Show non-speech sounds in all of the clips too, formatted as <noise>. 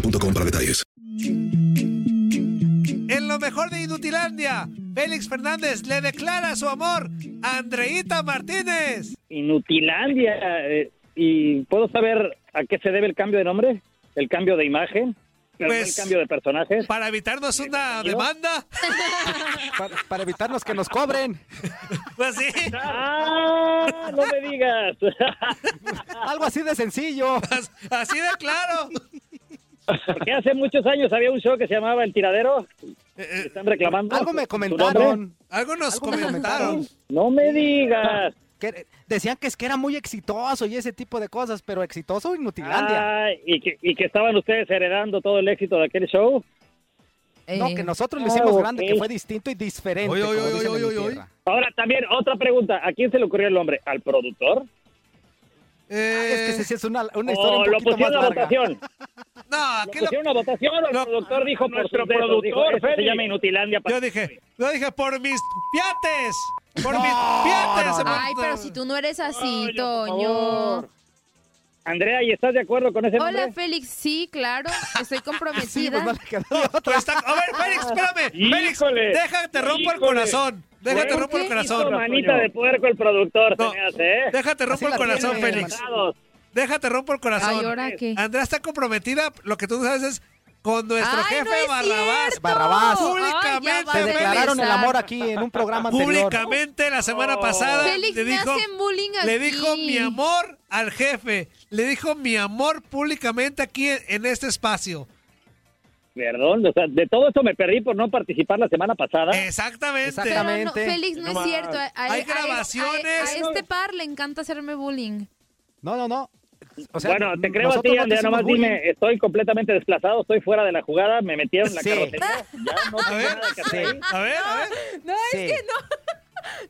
boostmobile.com para detalles. En lo mejor de Inutilandia, Félix Fernández le declara su amor a Andreita Martínez. Inutilandia. eh, ¿Y puedo saber a qué se debe el cambio de nombre? ¿El cambio de imagen? ¿El Pues- cambio de personajes? Para evitarnos una demanda. <laughs> Para, para evitarnos que nos cobren. <laughs> Pues sí. ¡Ah! No me digas. <laughs> Algo así de sencillo. Así de claro. Porque hace muchos años había un show que se llamaba El Tiradero. ¿Están reclamando? Algo me comentaron. Algo nos Algo comentaron. No me digas. Que decían que es que era muy exitoso y ese tipo de cosas, pero exitoso Inutilandia. Ah, y, que, y que estaban ustedes heredando todo el éxito de aquel show. No, que nosotros lo Ah, hicimos ok. grande, que fue distinto y diferente. Ahora también, otra pregunta. ¿A quién se le ocurrió el nombre? ¿Al productor? Eh, es que sí es una, una historia ¿O un lo poquito más pusieron a larga. votación? <laughs> No, ¿Lo aquí lo, pusieron a votación el productor dijo por nuestro dedos, productor, dijo, "Esto se Félix". llama Inutilandia. yo dije, yo dije por mis piates. Por No, mis piates. no, no. Ay, pero si tú no eres así, Por Toño. Andrea, ¿y estás de acuerdo con ese nombre? Hola, Félix. Sí, claro. Estoy <laughs> Sí, pues comprometida. no otra. Pues está- a ver, Félix, espérame. Félix, déjate rompo el híjole. corazón. Déjate rompo el ¿qué? corazón. Manita de puerco el productor, No, ¿eh? Déjate rompo el corazón, tiene, Félix. Mandados. Déjate rompo el corazón. Ay, ¿ahora qué? Andrea está comprometida, lo que tú no sabes es con nuestro Ay, jefe no Barrabás. Barrabás. Ay, Públicamente vas Se a declararon el amor aquí en un programa anterior. Públicamente la semana Oh. pasada Félix, le me dijo, hacen bullying le dijo mi amor al jefe. Le dijo mi amor públicamente aquí en, en este espacio. Perdón, o sea, de todo esto me perdí por no participar la semana pasada. Exactamente. Pero no, Exactamente. Félix, no, No es cierto. A, a- Hay a- grabaciones. A, a este par le encanta hacerme bullying. No, no, no. O sea, bueno, te creo a ti, no Andrea, nomás bullying. dime, estoy completamente desplazado, estoy fuera de la jugada, me metieron en la Sí. carrocería, ya no A tengo ver, nada que hacer. Sí. A ver, a ver. No, Sí. es que no.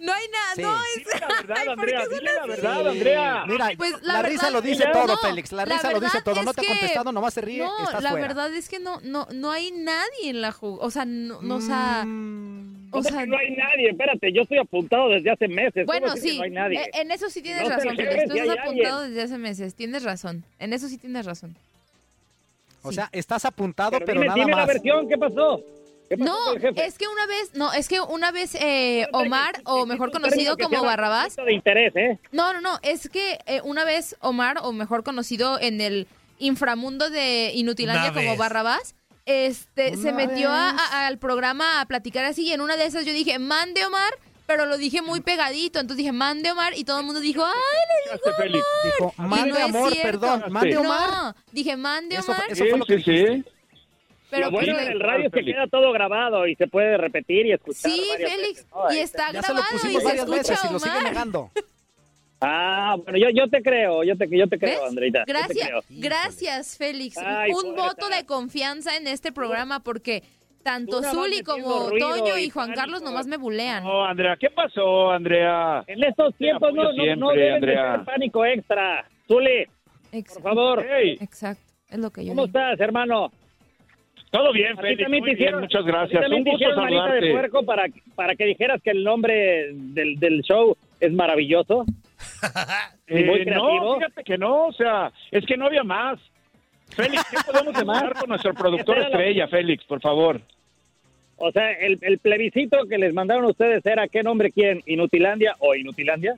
No hay nada. Sí. No, es. Dile la verdad, Ay, ¿por Andrea, dile la verdad, Andrea. Mira, Pues, la, la risa verdad- lo dice No, todo, Félix. La risa lo dice todo. No te ha contestado, nomás se ríe. No, estás la fuera. verdad es que no, no, no hay nadie en la jugada. O sea, no, no, o sea, Mm, o ¿Cómo sea, que no hay nadie, espérate, yo estoy apuntado desde hace meses. ¿cómo bueno, sí. No hay nadie. eh, En eso sí tienes No razón. Tú estás apuntado alguien. desde hace meses. Tienes razón. En eso sí tienes razón. O sea, estás apuntado, Pero, pero, dime, nada dime la más. versión, ¿qué pasó? ¿Qué pasó No, jefe? es que una vez, no, es que una vez eh, Omar, o mejor conocido como Barrabás, de interés, ¿eh? No, no, no, es que eh, una vez Omar, o mejor conocido en el inframundo de Inutilandia Una como vez. Barrabás, este, se Una metió a- al programa a platicar así y en una de esas yo dije, mande Omar, pero lo dije muy pegadito. Entonces dije, mande Omar, y todo el mundo dijo, ¡ay, le dijo Félix. Dijo, Y mande no es amor, cierto. perdón, mande Omar. No, dije, mande Omar. eso fue lo que Sí. Pero Lo bueno pues, en el radio es que queda todo grabado y se puede repetir y escuchar. Sí, Félix, veces, ¿no? y está Ya se lo grabado y se varias escucha veces y lo sigue Omar. negando. <laughs> Ah, bueno, yo, yo te creo, yo te, yo te creo, ¿Ves? Andreita. yo te Gracias, creo. gracias, Félix. Ay, Un voto de confianza en este programa porque tanto Zuli como Toño y y Juan pánico. Carlos nomás me bulean. No, Andrea, ¿qué pasó, Andrea? En estos tiempos no, no, no siempre, deben de Andrea. tener pánico extra. Zuli, por favor, Hey, Exacto, es lo que yo ¿cómo digo. estás, hermano? todo bien, Félix, muy bien, muchas gracias. Un gusto de puerco para, para que dijeras que el nombre del, del show es maravilloso. <laughs> Eh, no, fíjate que no, o sea, es que no había más. Félix, ¿qué podemos <laughs> hablar con nuestro productor estrella, Félix, por favor? O sea, el, el plebiscito que les mandaron a ustedes era ¿qué nombre quieren? ¿Inutilandia o Inutilandia?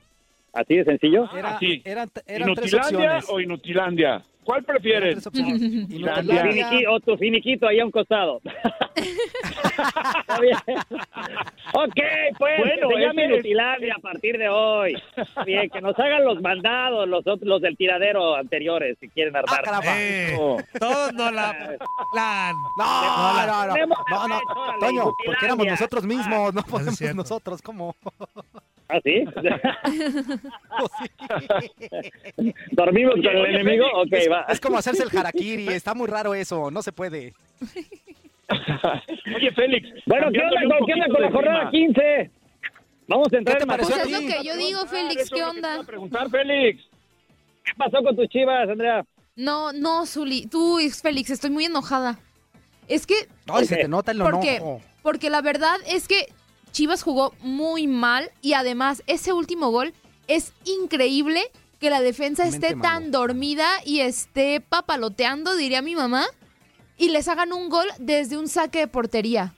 Así de sencillo. Era, sí. eran, eran tres ¿Inutilandia opciones. o Inutilandia? ¿Cuál prefieres? <laughs> o tu finiquito ahí a un costado. <laughs> Ok, pues, Bueno, se es- Inutilandia a partir de hoy. Bien, que nos hagan los mandados, los otros, los del tiradero anteriores, si quieren Ah, armar. caramba. Eh, No. todos no la plan. No, no, no, no, no, a la Toño, porque éramos nosotros mismos, no podemos cierto. nosotros, ¿cómo? ¿Ah, sí? <laughs> <laughs> ¿Dormimos Oye, con el oye, enemigo? Félix, Ok, va. Es como hacerse el harakiri, <laughs> está muy raro eso, no se puede. Oye, Félix. Bueno, ¿qué onda, ¿qué onda con la jornada clima. 15? Vamos a entrar ¿Qué te en pareció Pues es lo que yo digo, Félix, ¿qué es onda? preguntar, Félix. ¿Qué pasó con tus chivas, Andrea? No, no, Zuli, tú, Félix, estoy muy enojada. Es que Ay, se te nota el ¿Por qué? enojo. Porque la verdad es que Chivas jugó muy mal y además ese último gol es increíble que la defensa Mente esté tan malo. dormida y esté papaloteando, diría mi mamá, y les hagan un gol desde un saque de portería.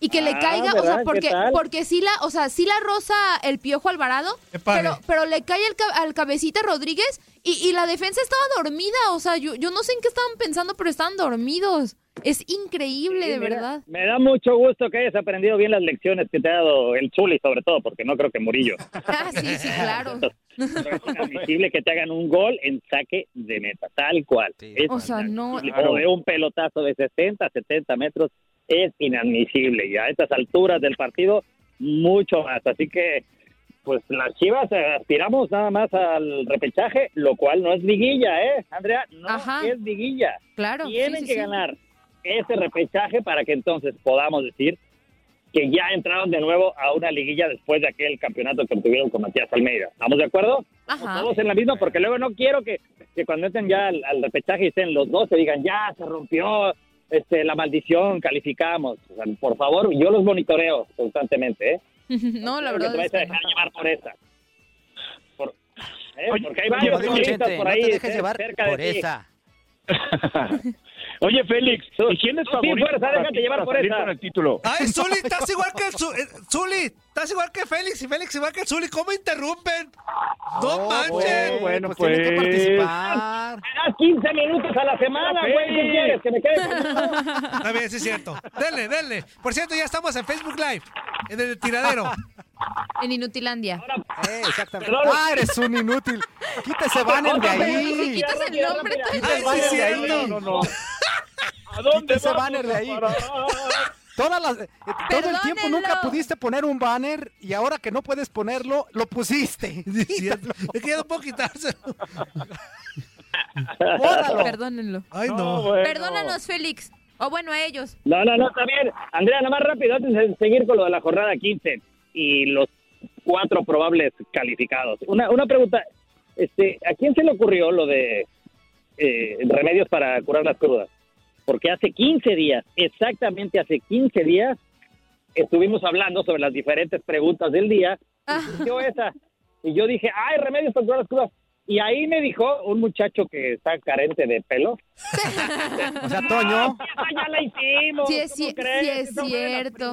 Y que le Ah, caiga, o sea, ¿Qué porque, porque sí la, o sea, sí la rosa el piojo Alvarado, pero, pero le cae al, ca- al cabecita Rodríguez y, y la defensa estaba dormida, o sea, yo, yo no sé en qué estaban pensando, pero estaban dormidos. Es increíble, Sí, de mira, verdad. Me da mucho gusto que hayas aprendido bien las lecciones que te ha dado el Chuli, sobre todo, porque no creo que Murillo. <laughs> Ah, sí, sí, claro. Pero es inadmisible que te hagan un gol en saque de meta, tal cual. Sí. O sea, no. O de un pelotazo de 60, 70 metros, es inadmisible. Y a estas alturas del partido, mucho más. Así que, pues las chivas eh, aspiramos nada más al repechaje, lo cual no es liguilla, ¿eh, Andrea? No Ajá. es liguilla. Claro. Tienen sí, que sí. ganar ese repechaje para que entonces podamos decir que ya entraron de nuevo a una liguilla después de aquel campeonato que obtuvieron con Matías Almeida. ¿Estamos de acuerdo? Ajá. Todos en la misma, porque luego no quiero que, que cuando entren ya al, al repechaje y estén los dos se digan, ya se rompió este, la maldición, calificamos. O sea, por favor, yo los monitoreo constantemente, ¿eh? <laughs> No, la verdad te es vais a no. dejar llevar por esa. Por- ¿eh? Oye, porque hay varios Chente, por no ahí te dejes cer- llevar cerca de por ti. esa. <laughs> Oye, Félix, ¿y quién es favorito fuerza, para déjate llevar por esa. el título? Ay, Zuli, estás igual que el Zu- eh, Zuli, estás igual que Félix y Félix igual que el Zuli. ¿Cómo interrumpen? No Oh, manchen. pues, bueno, pues, tiene que pues. participar. Me das 15 minutos a la semana, güey. ¿Qué quieres? Que me quede con <laughs> Está bien, sí es cierto. Denle, denle. Por cierto, ya estamos en Facebook Live, en el tiradero. <laughs> En Inutilandia. Eh, exactamente. Perdón. Ah, eres un inútil. Quítese banner de Si ahí. quitas el nombre, tú banner sí, de ahí. No, no, no. ¿A dónde Quita ese vamos banner de ahí. Parar? Todas las, eh, todo el tiempo nunca pudiste poner un banner y ahora que no puedes ponerlo, lo pusiste. <laughs> Sí, es que ya no puedo quitárselo. <laughs> Bórralo. Perdónenlo. Ay, No, no. bueno. Perdónanos, Félix. O bueno, a ellos. No, no, no, está bien. Andrea, nada más rápido, antes de seguir con lo de la jornada 15 y los cuatro probables calificados. Una, una pregunta, este, ¿a quién se le ocurrió lo de eh, remedios para curar las crudas? Porque hace 15 días, exactamente hace 15 días, estuvimos hablando sobre las diferentes preguntas del día Ah. y surgió esa. Y yo dije, ay, remedios para curar las crudas. Y ahí me dijo un muchacho que está carente de pelo, <laughs> O sea, Toño. Ah, ya la hicimos. Sí es ¿cómo ci- crees? sí es cierto.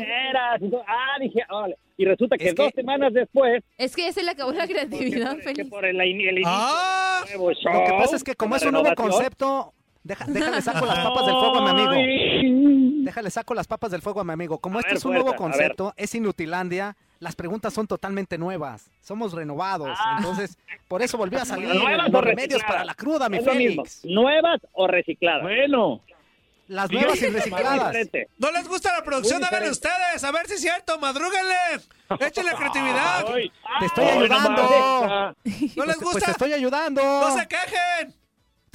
Ah, dije, órale. Y resulta que Es que- dos semanas después, Es que se le acabó la creatividad, que Félix. por el, el inicio Ah. del nuevo show, Lo que pasa es que como es un nuevo concepto, Deja- <laughs> déjale saco las papas del fuego a mi amigo. Déjale saco las papas del fuego a mi amigo. Como A este ver, es un nuevo fuerza, a ver. concepto, es Inutilandia, las preguntas son totalmente nuevas. Somos renovados. Entonces, por eso volvió a salir ¿Nuevas o los remedios para la cruda, mi Es. Félix. ¿Nuevas o recicladas? Bueno. Las nuevas y recicladas. ¿No les gusta la producción? Háganle diferente. ustedes, a ver si es cierto, madrúguenle. Échenle <laughs> creatividad. Ay, Te estoy ay, ayudando. nomás. ¿No les Pues, pues gusta? te estoy ayudando. ¡No se quejen!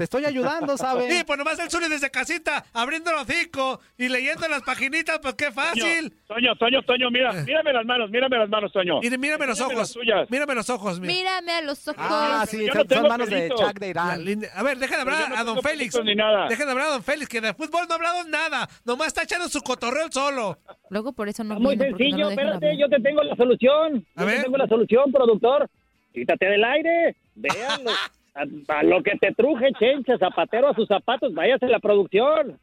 Te estoy ayudando, ¿sabes? Sí, pues nomás el Zuli desde casita, abriendo el hocico y leyendo las paginitas, pues qué fácil. Toño, Toño, Toño, mira, mírame las manos, mírame las manos, Toño. Mire, mírame los ojos. las tuyas. Mírame los ojos, mira. Mírame a los ojos. Ah, sí, Yo son, no tengo son manos de. Chuck de Irán. A ver, dejen de hablar no a don Félix. ni nada. Dejen de hablar a don Félix, que de fútbol no ha hablado nada. Nomás está echando su cotorreo solo. Luego por eso no Muy no sencillo, espérate, hablar. yo te tengo la solución. A Yo ver. te tengo la solución, productor. Quítate del aire, véanlo. <laughs> A, a lo que te truje, chencha, zapatero a sus zapatos, váyase a la producción.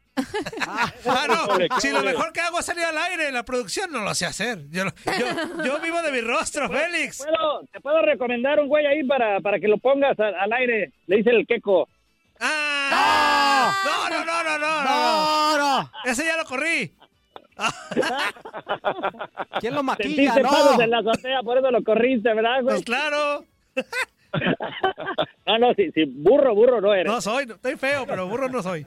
Ah, no, si lo mejor que hago es salir al aire, la producción no lo sé hacer. Yo, lo- yo, yo vivo de mi rostro, Félix. ¿Puedo, te puedo recomendar un güey ahí para, para que lo pongas al, al aire. Le dice el queco. ¡Ah! No, no, no, no, no, no. No, no. Ese ya lo corrí. ¿Quién lo maquilla? Sentiste No. en la azotea, por eso lo corriste, ¿verdad, güey? Pues claro. <laughs> No, no, sí, sí, burro, burro no eres. No soy, estoy feo, pero burro no soy.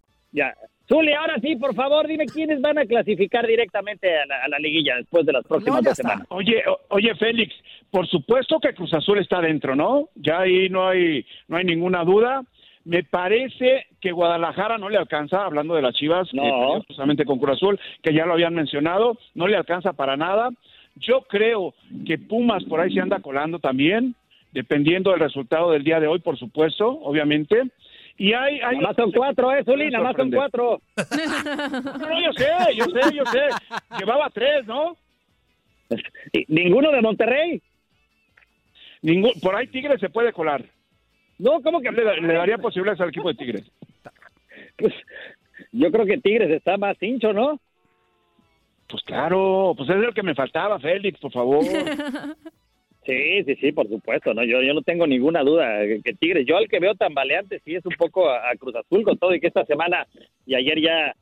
Ya. Zuli, ahora sí, por favor, dime quiénes van a clasificar directamente a la, a la liguilla después de las próximas No, dos semanas. Oye, o- oye, Félix, por supuesto que Cruz Azul está dentro, ¿no? Ya ahí no hay, no hay ninguna duda. Me parece que Guadalajara no le alcanza, hablando de las Chivas, No. justamente con Cruz Azul, que ya lo habían mencionado, no le alcanza para nada. Yo creo que Pumas por ahí se anda colando también, dependiendo del resultado del día de hoy, por supuesto, obviamente. Y hay, hay Nada más son cuatro, ¿eh, Zuli? Nada más son cuatro. No, yo sé, yo sé, yo sé. Llevaba tres, ¿no? ¿Ninguno de Monterrey? Ningún, por ahí Tigres se puede colar. No, ¿cómo que? Le, le daría posibilidades al equipo de Tigres. Pues, yo creo que Tigres está más hincho, ¿no? Pues claro, pues es el que me faltaba, Félix, por favor. <laughs> Sí, sí, sí, por supuesto, no, yo, yo no tengo ninguna duda que, que Tigres, yo al que veo tambaleante sí es un poco a, a Cruz Azul con todo y que esta semana y ayer ya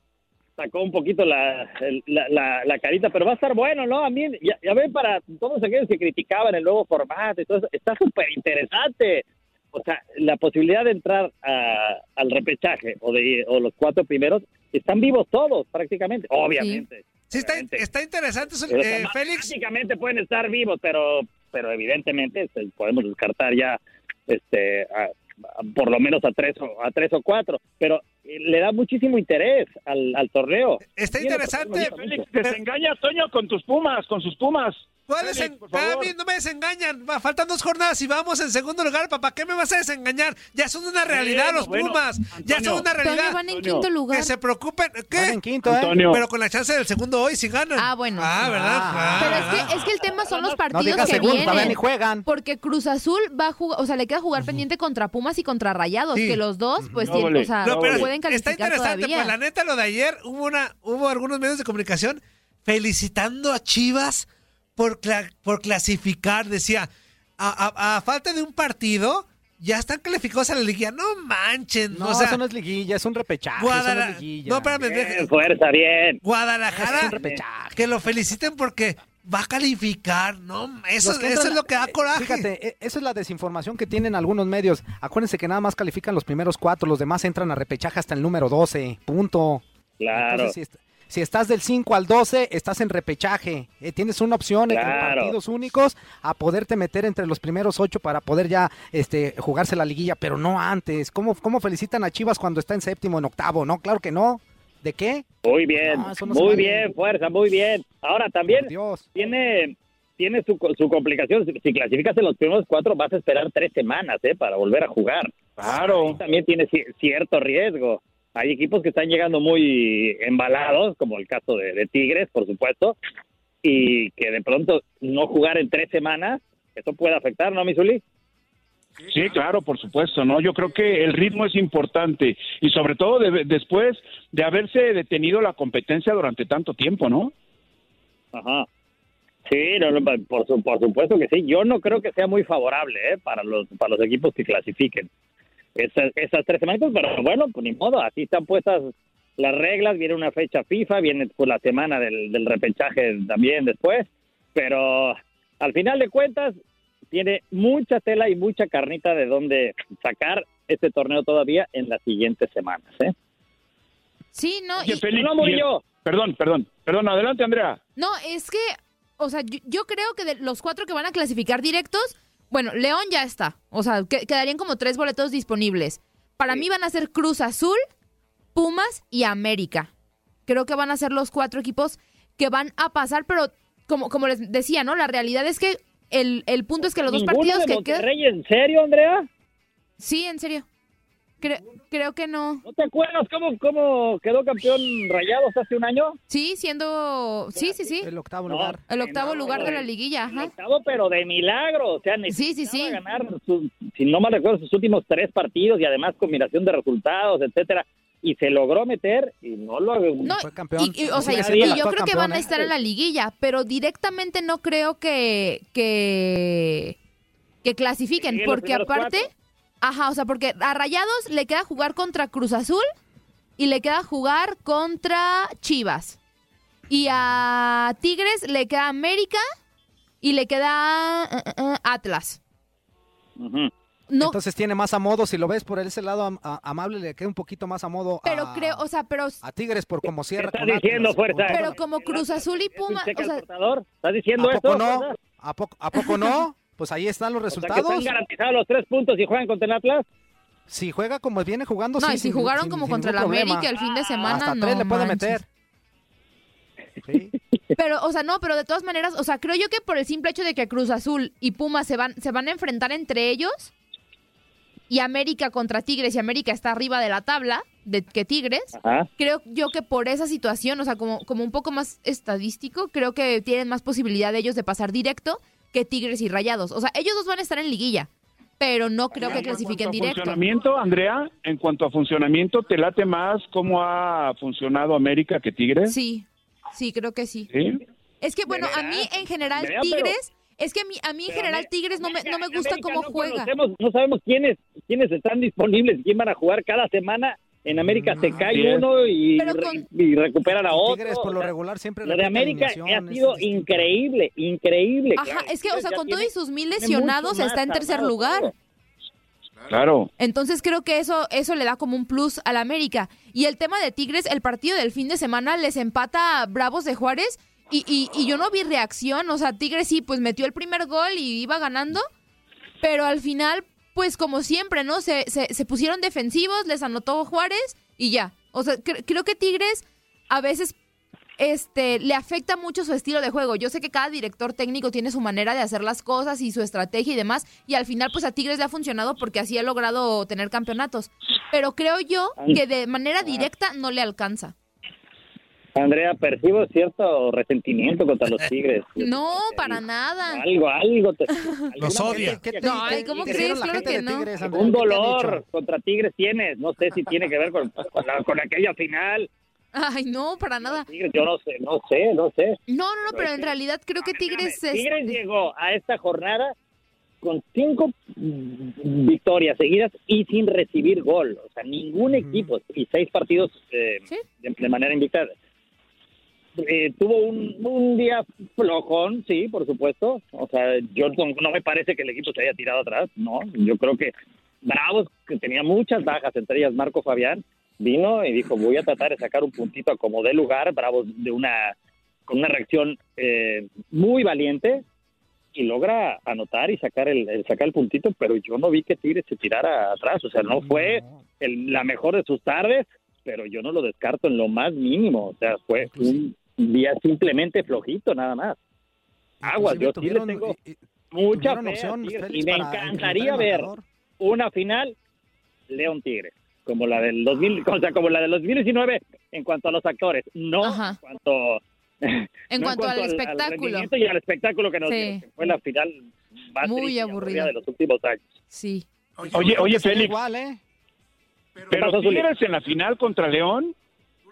sacó un poquito la, el- la, la, la carita, pero va a estar bueno, ¿no? A mí, ya, ya ven, para todos aquellos que criticaban el nuevo formato y todo eso, está súper interesante. O sea, la posibilidad de entrar a- al repechaje o de o los cuatro primeros, están vivos todos prácticamente, obviamente. Sí, está, está interesante, eh, Félix. Prácticamente pueden estar vivos, pero pero evidentemente este, podemos descartar ya este a- a- por lo menos a tres o a tres o cuatro, pero eh, le da muchísimo interés al, al torneo. Está interesante, razón, Félix, desengaña Toño con tus Pumas, con sus Pumas. ¿Cuáles Félix, en- por favor. a mí no me desengañan. Va, faltan dos jornadas y vamos en segundo lugar. ¿Para qué me vas a desengañar? Ya son una realidad Bueno, los bueno, Pumas. ya son una realidad. Toño, van en Antonio. quinto lugar. Que se preocupen. Van ¿Qué? en quinto, ¿eh? Antonio. Pero con la chance del segundo hoy si ganan. Ah, bueno, Ah. ¿verdad? Ah. Pero Ah, es que, es que el tema son los partidos que segundo, todavía ni vienen. juegan. Porque Cruz Azul va a jugar, o sea, le queda jugar pendiente contra Pumas y contra Rayados, Sí. que los dos, pues, No, tienen, vale. o sea, No, pero pueden está calificar interesante, todavía. pues la neta lo de ayer hubo una hubo algunos medios de comunicación felicitando a Chivas por cla- por clasificar, decía, a, a- a falta de un partido ya están calificados a la liguilla. No manchen, No, o sea, eso no es liguilla, es un repechaje. Eso no Guadalajara. es liguilla. No, espérame, Bien, fuerza, bien. Es Guadalajara un repechaje. que lo feliciten porque va a calificar, no, eso, entran- es lo que da eh, coraje. Fíjate, eh, eso es la desinformación que tienen algunos medios. Acuérdense que nada más califican los primeros cuatro, los demás entran a repechaje hasta el número 12. Punto. Claro. Entonces, si, est- si estás del 5 al 12, estás en repechaje. Eh, tienes una opción entre Claro. partidos únicos a poderte meter entre los primeros ocho para poder ya este, jugarse la liguilla, pero no antes. ¿Cómo, ¿Cómo felicitan a Chivas cuando está en séptimo, en octavo? No, claro que no. ¿De qué? Muy bien, No, no muy vale. bien, fuerza, muy bien. Ahora también Dios. tiene tiene su, su complicación. Si, si clasificas en los primeros cuatro, vas a esperar tres semanas, ¿eh? Para volver a jugar. Claro. También tiene ci- cierto riesgo. Hay equipos que están llegando muy embalados, como el caso de, de Tigres, por supuesto, y que de pronto no jugar en tres semanas, eso puede afectar, ¿no, Misuli? Sí, claro, por supuesto, ¿no? Yo creo que el ritmo es importante y sobre todo de- después de haberse detenido la competencia durante tanto tiempo, ¿no? Ajá. Sí, no, no, por, su- por supuesto que sí. Yo no creo que sea muy favorable ¿eh? para los para los equipos que clasifiquen esas, esas tres semanas, pero bueno, pues ni modo, así están puestas las reglas, viene una fecha FIFA, viene pues, la semana del, del repechaje también después, pero al final de cuentas tiene mucha tela y mucha carnita de donde sacar este torneo todavía en las siguientes semanas. ¿eh? Sí, no, Oye, y- no, y- Murillo. Perdón, perdón, perdón, adelante, Andrea. no, es que, o sea, yo, yo creo que de los cuatro que van a clasificar directos, bueno, León ya está, o sea, que- quedarían como tres boletos disponibles. Para mí van a ser Cruz Azul, Pumas y América. Creo que van a ser los cuatro equipos que van a pasar, pero como, como les decía, ¿no? La realidad es que el, el punto es que los dos ¿Ninguno partidos de que quedan... ¿En serio, Andrea? Sí, en serio. Cre- creo que no. ¿No te acuerdas cómo, cómo quedó campeón Rayados hace un año? Sí, siendo... Sí, sí, sí. El octavo No, lugar. El octavo no, lugar de la el- liguilla, el ajá. octavo, pero de milagro. O sea, Sí, sí, necesitaba sí. ganar, si no mal recuerdo, sus últimos tres partidos y además combinación de resultados, etcétera. Y se logró meter y no lo... No, Fue campeón. y, y, o sea, Sigue y- siendo y el yo creo que van a ¿eh? estar en la liguilla, pero directamente no creo que que, que clasifiquen, porque aparte, cuatro. Ajá, o sea, porque a Rayados le queda jugar contra Cruz Azul y le queda jugar contra Chivas. Y a Tigres le queda América y le queda eh, eh, eh, Atlas. No, Entonces tiene más a modo, si lo ves por ese lado am- a- amable, le queda un poquito más a modo pero a, creo, o sea, pero a Tigres por como cierra estás con diciendo, Atlas, fuerza? con pero como Cruz Azul y Puma, o sea. ¿Estás ¿A diciendo poco eso? no? ¿A poco, ¿A poco no? Pues ahí están los O sea, que resultados. están garantizados los tres puntos y juegan contra el Atlas. Si juega como viene jugando, no, sí, y si sin- jugaron sin- como sin contra el problema. América el fin de semana, Hasta no tres le puede meter. Sí. <laughs> Pero, o sea, no, pero de todas maneras, o sea, creo yo que por el simple hecho de que Cruz Azul y Pumas se van, se van a enfrentar entre ellos y América contra Tigres y América está arriba de la tabla de que Tigres, Ajá. creo yo que por esa situación, o sea, como, como un poco más estadístico, creo que tienen más posibilidad de ellos de pasar directo que Tigres y Rayados. O sea, ellos dos van a estar en liguilla, pero no creo que En clasifiquen directo. funcionamiento, Andrea, en cuanto a funcionamiento, ¿te late más cómo ha funcionado América que Tigres? Sí, sí, creo que sí. ¿Sí? Es que, bueno, a mí en general Tigres, es que a mí, a mí en general Tigres no me, no me gusta América cómo no juega. no sabemos quiénes, quiénes están disponibles y quién van a jugar cada semana. En América se cae Así es. uno y, con- y recuperan a otro. Tigres por lo regular siempre Lo de América ha sido es increíble, increíble. Ajá, claro. es que, o Tigres sea, con todos tiene- y sus mil lesionados está en tercer lugar. todo. Claro. Entonces creo que eso, eso le da como un plus al América. Y el tema de Tigres, el partido del fin de semana les empata a Bravos de Juárez y, y, y yo no vi reacción. O sea, Tigres sí, pues metió el primer gol y iba ganando. Pero al final, pues como siempre, ¿no? Se, se, se pusieron defensivos, les anotó Juárez y ya. O sea, cre- creo que Tigres a veces este, le afecta mucho su estilo de juego. Yo sé que cada director técnico tiene su manera de hacer las cosas y su estrategia y demás, y al final pues a Tigres le ha funcionado porque así ha logrado tener campeonatos. Pero creo yo que de manera directa no le alcanza. Andrea, percibo cierto resentimiento contra los Tigres. <laughs> No, para nada. Algo, algo. Te, <laughs> Los odia. ¿Qué te- No, qué- ay, ¿cómo qué crees? Claro que no. Tigres, Andrea? Un ¿Qué te han dolor contra Tigres tienes. No sé si tiene que ver con, con, la- con aquella final. Ay, no, para nada. Tigres, yo no sé, no sé, no sé. No, no, no, pero en realidad creo que Tigres es... Tigres llegó a esta jornada con cinco victorias seguidas y sin recibir gol. O sea, ningún equipo y seis partidos eh, Sí. de, de manera invicta. Eh, tuvo un, un día flojón, sí, por supuesto. O sea, yo no, me parece que el equipo se haya tirado atrás, no. Yo creo que Bravos, que tenía muchas bajas, entre ellas Marco Fabián, vino y dijo, voy a tratar de sacar un puntito a como de lugar. Bravos de una con una reacción eh, muy valiente y logra anotar y sacar el, el sacar el puntito, pero yo no vi que Tigres se tirara atrás, o sea, no fue el- la mejor de sus tardes, pero yo no lo descarto en lo más mínimo, o sea, fue un día simplemente flojito nada más. Aguas, Inclusive yo sí le tengo y- mucha fe opción, Tigres, y me encantaría ver una final León Tigres, como la del 2000, o sea, como la del 2019 en cuanto a los actores, no Ajá. en cuanto <laughs> En no cuanto al espectáculo. rendimiento y al espectáculo que nos Sí. dio, que fue la final más Muy aburrida. de los últimos años. Sí. Oye, oye, Será Félix, igual, ¿eh? pero Zuli? Tigres en la final contra León,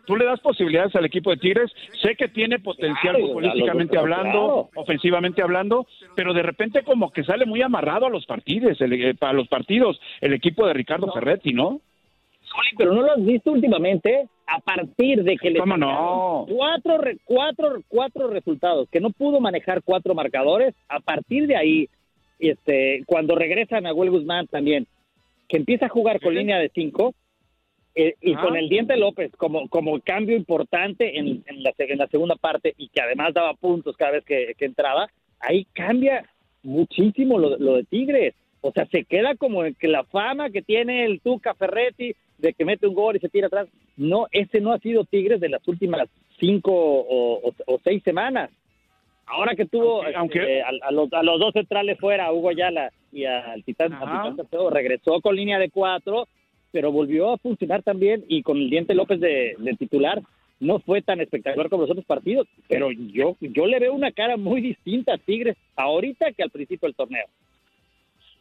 ¿tú le das posibilidades al equipo de Tigres? Sé que tiene potencial Claro, futbolísticamente claro, hablando, ofensivamente hablando, pero de repente como que sale muy amarrado a los partidos, el- eh, para los partidos, el equipo de Ricardo Ferretti, ¿no? Pero no lo has visto últimamente a partir de que le ¿Cómo sacaron no? cuatro, cuatro, cuatro resultados, que no pudo manejar cuatro marcadores, a partir de ahí, este, cuando regresa a Nahuel Guzmán también, que empieza a jugar con línea de cinco, eh, y Ah. con el Diente López como, como cambio importante en, en la, en la segunda parte y que además daba puntos cada vez que, que entraba, ahí cambia muchísimo lo, lo de Tigres. O sea, se queda como que la fama que tiene el Tuca Ferretti de que mete un gol y se tira atrás. No, ese no ha sido Tigres de las últimas cinco o, o- o seis semanas. Ahora que tuvo Aunque- aunque- a, a los, a los dos centrales fuera, a Hugo Ayala y al Titán, Salcedo, regresó con línea de cuatro, pero volvió a funcionar también y con el Diente López de, de titular no fue tan espectacular como los otros partidos, pero yo yo le veo una cara muy distinta a Tigres ahorita que al principio del torneo.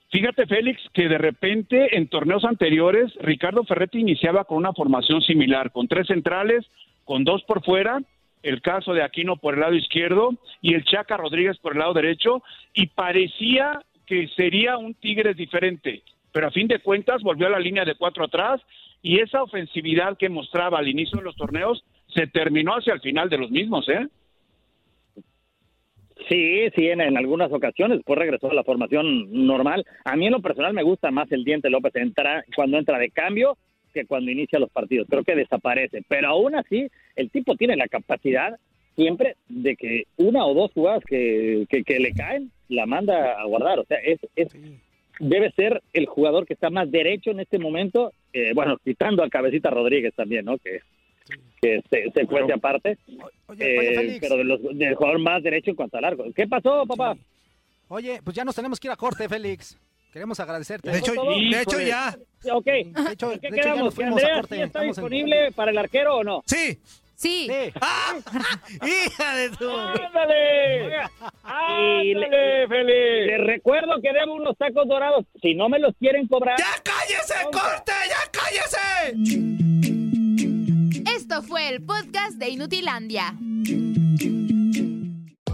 Fíjate, Félix, que de repente en torneos anteriores Ricardo Ferretti iniciaba con una formación similar, con tres centrales, con dos por fuera, el caso de Aquino por el lado izquierdo y el Chaca Rodríguez por el lado derecho, y parecía que sería un Tigres diferente, pero a fin de cuentas volvió a la línea de cuatro atrás y esa ofensividad que mostraba al inicio de los torneos se terminó hacia el final de los mismos, ¿eh? Sí, sí, en, en algunas ocasiones, después regresó a la formación normal. A mí en lo personal me gusta más el Diente López entra, cuando entra de cambio que cuando inicia los partidos. Creo que desaparece. Pero aún así, el tipo tiene la capacidad siempre de que una o dos jugadas que, que, que le caen, la manda a guardar. O sea, es, es debe ser el jugador que está más derecho en este momento. eh, bueno, quitando a Cabecita Rodríguez también, ¿no? Que, que se, se cuece aparte. Oye, oye, Eh, Félix. pero de los, del jugador más derecho en cuanto a largo. ¿Qué pasó, papá? Oye, pues ya nos tenemos que ir a corte, Félix. Queremos agradecerte. De hecho, de hecho ya. Ok. De hecho, ¿Qué de hecho ya quedamos? nos ¿Que fuimos a Andrea corte. sí está Estamos en- disponible para el arquero o no? Sí. Sí. Sí. ¡Ah! <laughs> ¡Hija de tu! ¡Ándale! Y le, ¡Ándale, Félix! les recuerdo que debo unos tacos dorados. Si no me los quieren cobrar. ¡Ya cállese, corte! ¡Ya cállese! Esto fue el podcast de Inutilandia.